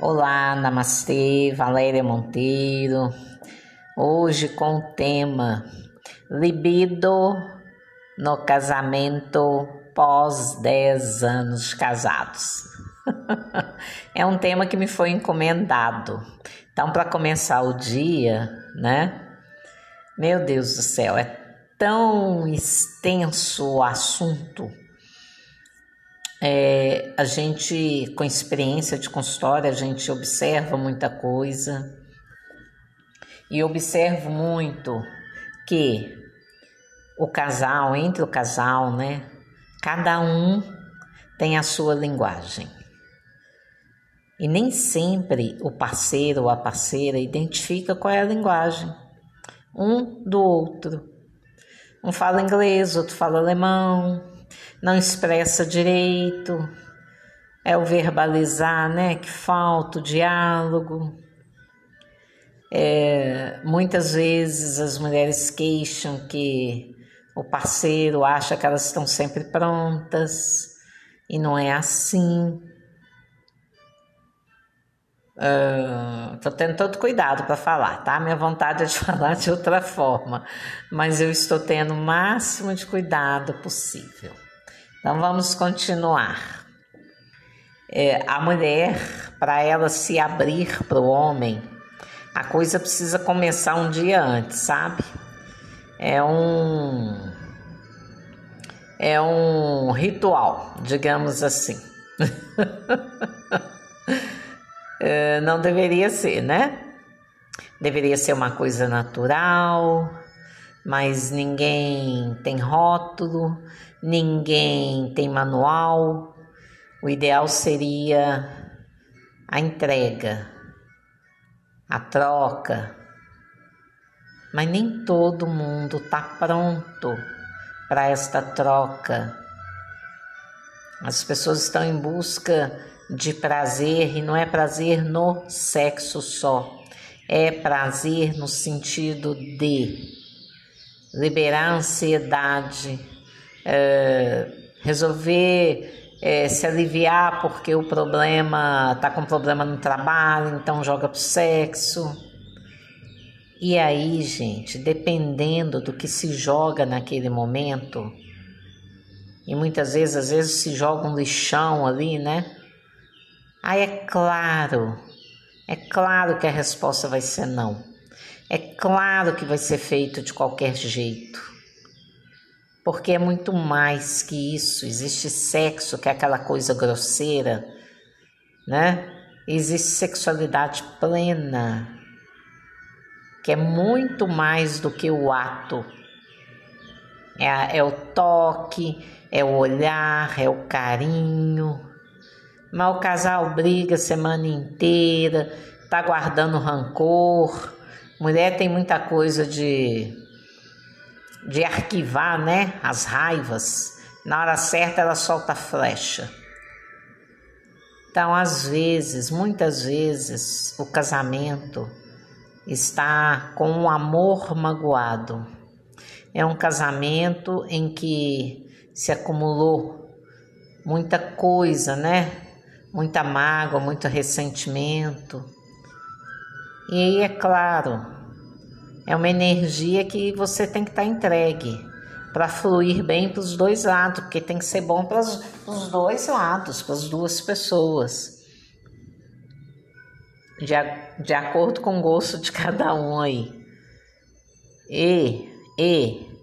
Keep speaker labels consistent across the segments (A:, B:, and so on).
A: Olá, Namastê, Valéria Monteiro. Hoje com o tema Libido no casamento pós 10 anos casados. é um tema que me foi encomendado. Então, para começar o dia, né? Meu Deus do céu, é tão extenso o assunto é, a gente, com experiência de consultório, a gente observa muita coisa e observo muito que o casal, entre o casal, né, cada um tem a sua linguagem. E nem sempre o parceiro ou a parceira identifica qual é a linguagem um do outro. Um fala inglês, outro fala alemão, não expressa direito, é o verbalizar, né? Que falta o diálogo. É, muitas vezes as mulheres queixam que o parceiro acha que elas estão sempre prontas e não é assim. Estou uh, tendo todo cuidado para falar, tá? Minha vontade é de falar de outra forma, mas eu estou tendo o máximo de cuidado possível. Então vamos continuar. É, a mulher, para ela se abrir para o homem, a coisa precisa começar um dia antes, sabe? É um é um ritual, digamos assim. é, não deveria ser, né? Deveria ser uma coisa natural, mas ninguém tem rótulo, ninguém tem manual. O ideal seria a entrega, a troca. Mas nem todo mundo está pronto para esta troca. As pessoas estão em busca de prazer e não é prazer no sexo só, é prazer no sentido de liberar a ansiedade é, resolver é, se aliviar porque o problema tá com problema no trabalho, então joga pro sexo. E aí, gente, dependendo do que se joga naquele momento, e muitas vezes, às vezes se joga um lixão ali, né? Aí é claro, é claro que a resposta vai ser não. É claro que vai ser feito de qualquer jeito porque é muito mais que isso. Existe sexo, que é aquela coisa grosseira, né? Existe sexualidade plena, que é muito mais do que o ato. É, é o toque, é o olhar, é o carinho. Mas o casal briga a semana inteira, tá guardando rancor. Mulher tem muita coisa de de arquivar, né, as raivas. Na hora certa ela solta flecha. Então, às vezes, muitas vezes, o casamento está com um amor magoado. É um casamento em que se acumulou muita coisa, né? Muita mágoa, muito ressentimento. E aí, é claro, é uma energia que você tem que estar tá entregue para fluir bem para os dois lados, porque tem que ser bom para os dois lados, para as duas pessoas. De, de acordo com o gosto de cada um aí. E, e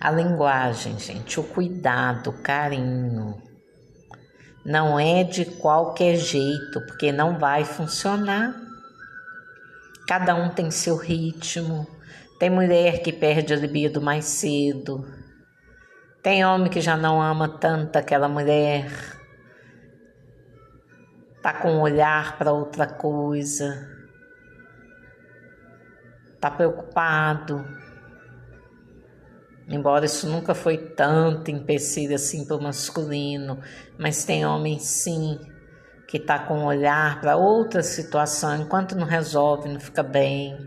A: a linguagem, gente, o cuidado, o carinho. Não é de qualquer jeito, porque não vai funcionar. Cada um tem seu ritmo. Tem mulher que perde a libido mais cedo. Tem homem que já não ama tanto aquela mulher. Tá com um olhar para outra coisa. Tá preocupado. Embora isso nunca foi tanto empecilho assim para o masculino, mas tem homens sim que está com um olhar para outra situação, enquanto não resolve, não fica bem.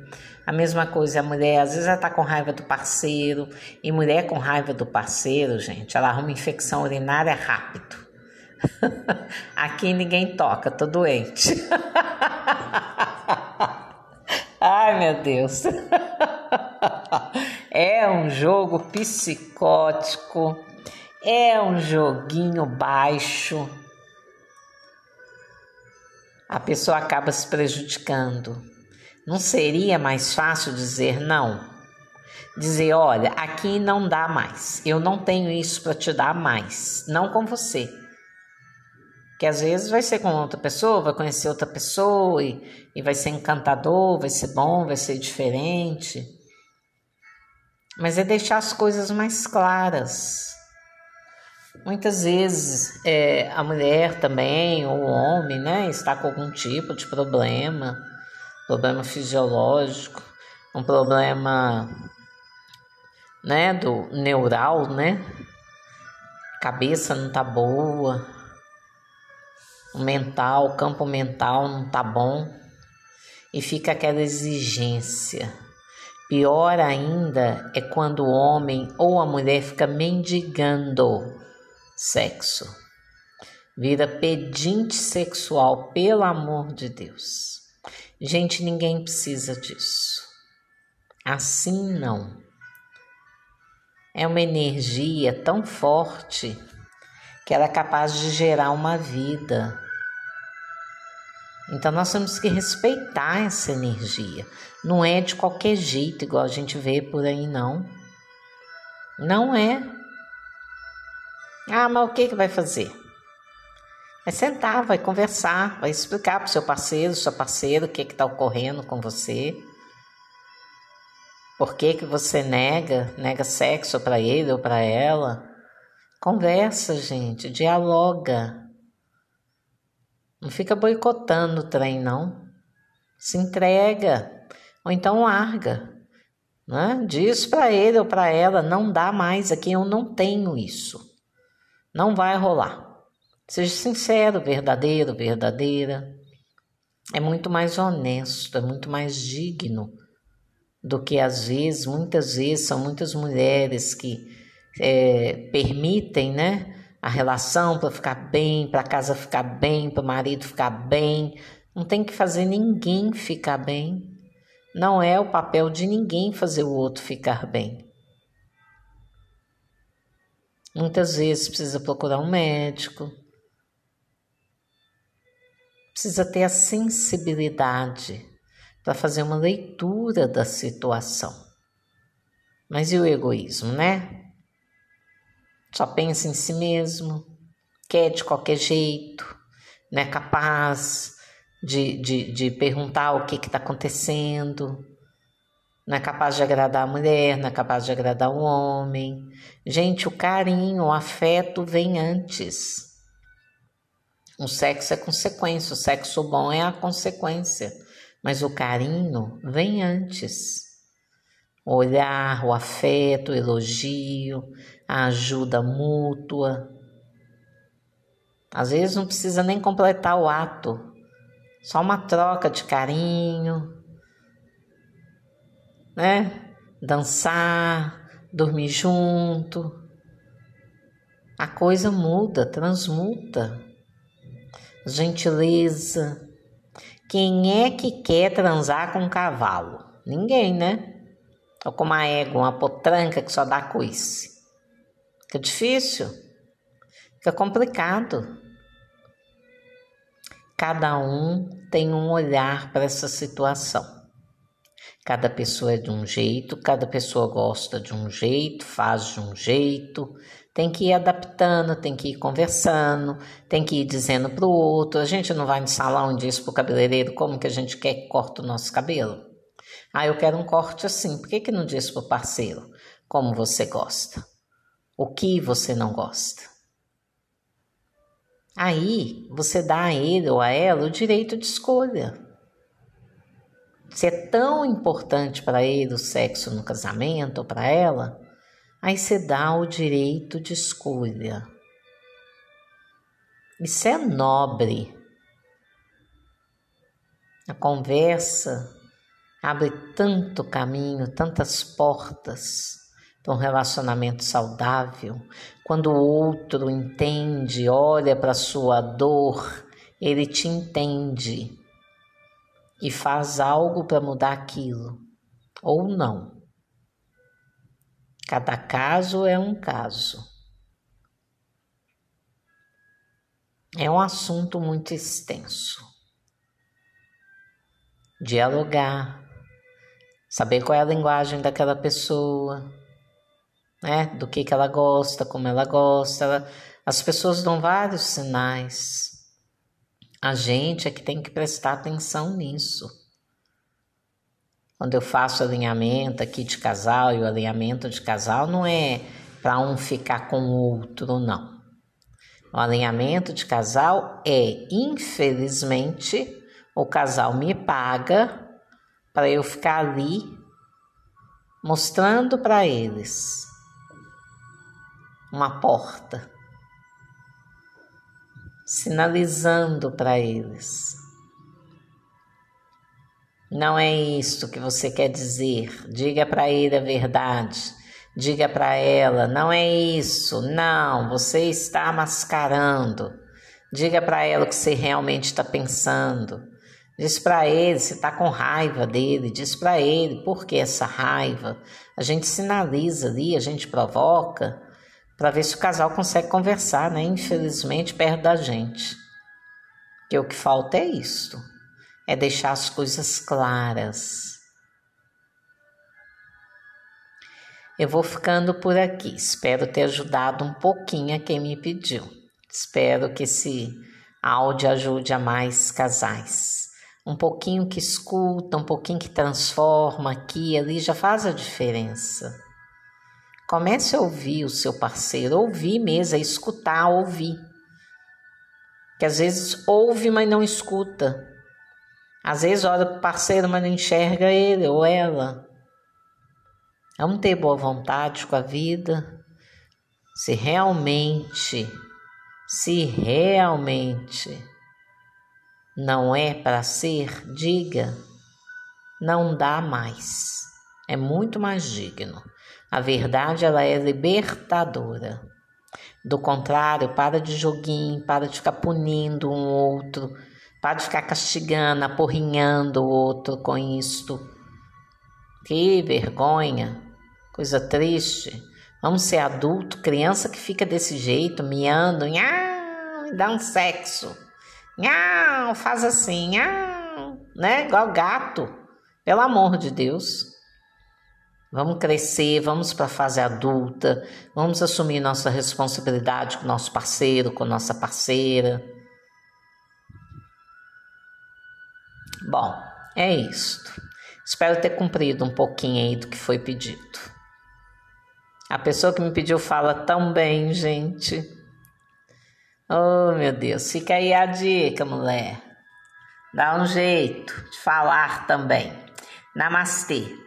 A: A mesma coisa a mulher, às vezes ela está com raiva do parceiro, e mulher com raiva do parceiro, gente, ela arruma infecção urinária rápido. Aqui ninguém toca, tô doente. Ai, meu Deus. É um jogo psicótico, é um joguinho baixo. A pessoa acaba se prejudicando. Não seria mais fácil dizer não? Dizer, olha, aqui não dá mais. Eu não tenho isso para te dar mais. Não com você. Que às vezes vai ser com outra pessoa, vai conhecer outra pessoa e, e vai ser encantador, vai ser bom, vai ser diferente. Mas é deixar as coisas mais claras. Muitas vezes é, a mulher também, ou o homem, né, está com algum tipo de problema, problema fisiológico, um problema né, do neural, né? Cabeça não tá boa, o mental, o campo mental não tá bom e fica aquela exigência. Pior ainda é quando o homem ou a mulher fica mendigando sexo. Vira pedinte sexual, pelo amor de Deus. Gente, ninguém precisa disso. Assim não é uma energia tão forte que ela é capaz de gerar uma vida. Então nós temos que respeitar essa energia. Não é de qualquer jeito, igual a gente vê por aí, não. Não é. Ah, mas o que, que vai fazer? Vai sentar, vai conversar, vai explicar para o seu parceiro, sua parceira, o que está ocorrendo com você. Por que, que você nega, nega sexo para ele ou para ela? Conversa, gente, dialoga. Não fica boicotando o trem, não. Se entrega. Ou então larga. Né? Diz para ele ou para ela: não dá mais aqui, eu não tenho isso. Não vai rolar. Seja sincero, verdadeiro, verdadeira. É muito mais honesto, é muito mais digno do que às vezes, muitas vezes, são muitas mulheres que é, permitem, né? A relação para ficar bem, para a casa ficar bem, para o marido ficar bem. Não tem que fazer ninguém ficar bem. Não é o papel de ninguém fazer o outro ficar bem. Muitas vezes precisa procurar um médico, precisa ter a sensibilidade para fazer uma leitura da situação. Mas e o egoísmo, né? Só pensa em si mesmo, quer de qualquer jeito, não é capaz de, de, de perguntar o que está acontecendo, não é capaz de agradar a mulher, não é capaz de agradar o homem. Gente, o carinho, o afeto vem antes. O sexo é consequência, o sexo bom é a consequência. Mas o carinho vem antes. O olhar, o afeto, o elogio, a ajuda mútua. Às vezes não precisa nem completar o ato, só uma troca de carinho, né? Dançar, dormir junto. A coisa muda, transmuta. Gentileza, quem é que quer transar com um cavalo? Ninguém, né? Ou com uma égua, uma potranca que só dá coice. Fica difícil, fica complicado. Cada um tem um olhar para essa situação. Cada pessoa é de um jeito, cada pessoa gosta de um jeito, faz de um jeito, tem que ir adaptando, tem que ir conversando, tem que ir dizendo para o outro. A gente não vai no salão e diz para o cabeleireiro como que a gente quer que corte o nosso cabelo. Ah, eu quero um corte assim. Por que, que não diz para o parceiro como você gosta? O que você não gosta? Aí você dá a ele ou a ela o direito de escolha. Se é tão importante para ele o sexo no casamento ou para ela, aí você dá o direito de escolha. Isso é nobre. A conversa abre tanto caminho, tantas portas para um relacionamento saudável, quando o outro entende, olha para sua dor, ele te entende e faz algo para mudar aquilo, ou não. Cada caso é um caso. É um assunto muito extenso. Dialogar, saber qual é a linguagem daquela pessoa, né? Do que, que ela gosta, como ela gosta. Ela... As pessoas dão vários sinais. A gente é que tem que prestar atenção nisso. Quando eu faço alinhamento aqui de casal, e o alinhamento de casal não é para um ficar com o outro, não. O alinhamento de casal é, infelizmente, o casal me paga para eu ficar ali mostrando para eles uma porta, sinalizando para eles. Não é isto que você quer dizer. Diga para ele a verdade. Diga para ela, não é isso. Não, você está mascarando. Diga para ela o que você realmente está pensando. Diz para ele se está com raiva dele. Diz para ele por que essa raiva. A gente sinaliza ali, a gente provoca para ver se o casal consegue conversar, né? Infelizmente, perto da gente. Que o que falta é isto, é deixar as coisas claras. Eu vou ficando por aqui. Espero ter ajudado um pouquinho a quem me pediu. Espero que esse áudio ajude a mais casais. Um pouquinho que escuta, um pouquinho que transforma aqui e ali já faz a diferença. Comece a ouvir o seu parceiro, ouvir mesmo, a escutar, ouvir. Que às vezes ouve, mas não escuta. Às vezes olha para o parceiro, mas não enxerga ele ou ela. Vamos ter boa vontade com a vida. Se realmente, se realmente não é para ser, diga, não dá mais. É muito mais digno. A verdade ela é libertadora. Do contrário, para de joguinho, para de ficar punindo um outro, para de ficar castigando, aporrinhando o outro com isto. Que vergonha, coisa triste. Vamos ser adulto, criança que fica desse jeito, miando, nhau, dá um sexo, nhau, faz assim, nhau, né? Igual gato. Pelo amor de Deus. Vamos crescer, vamos para a fase adulta, vamos assumir nossa responsabilidade com nosso parceiro, com nossa parceira. Bom, é isto. Espero ter cumprido um pouquinho aí do que foi pedido. A pessoa que me pediu fala tão bem, gente. Oh, meu Deus, fica aí a dica, mulher. Dá um jeito de falar também. Namastê.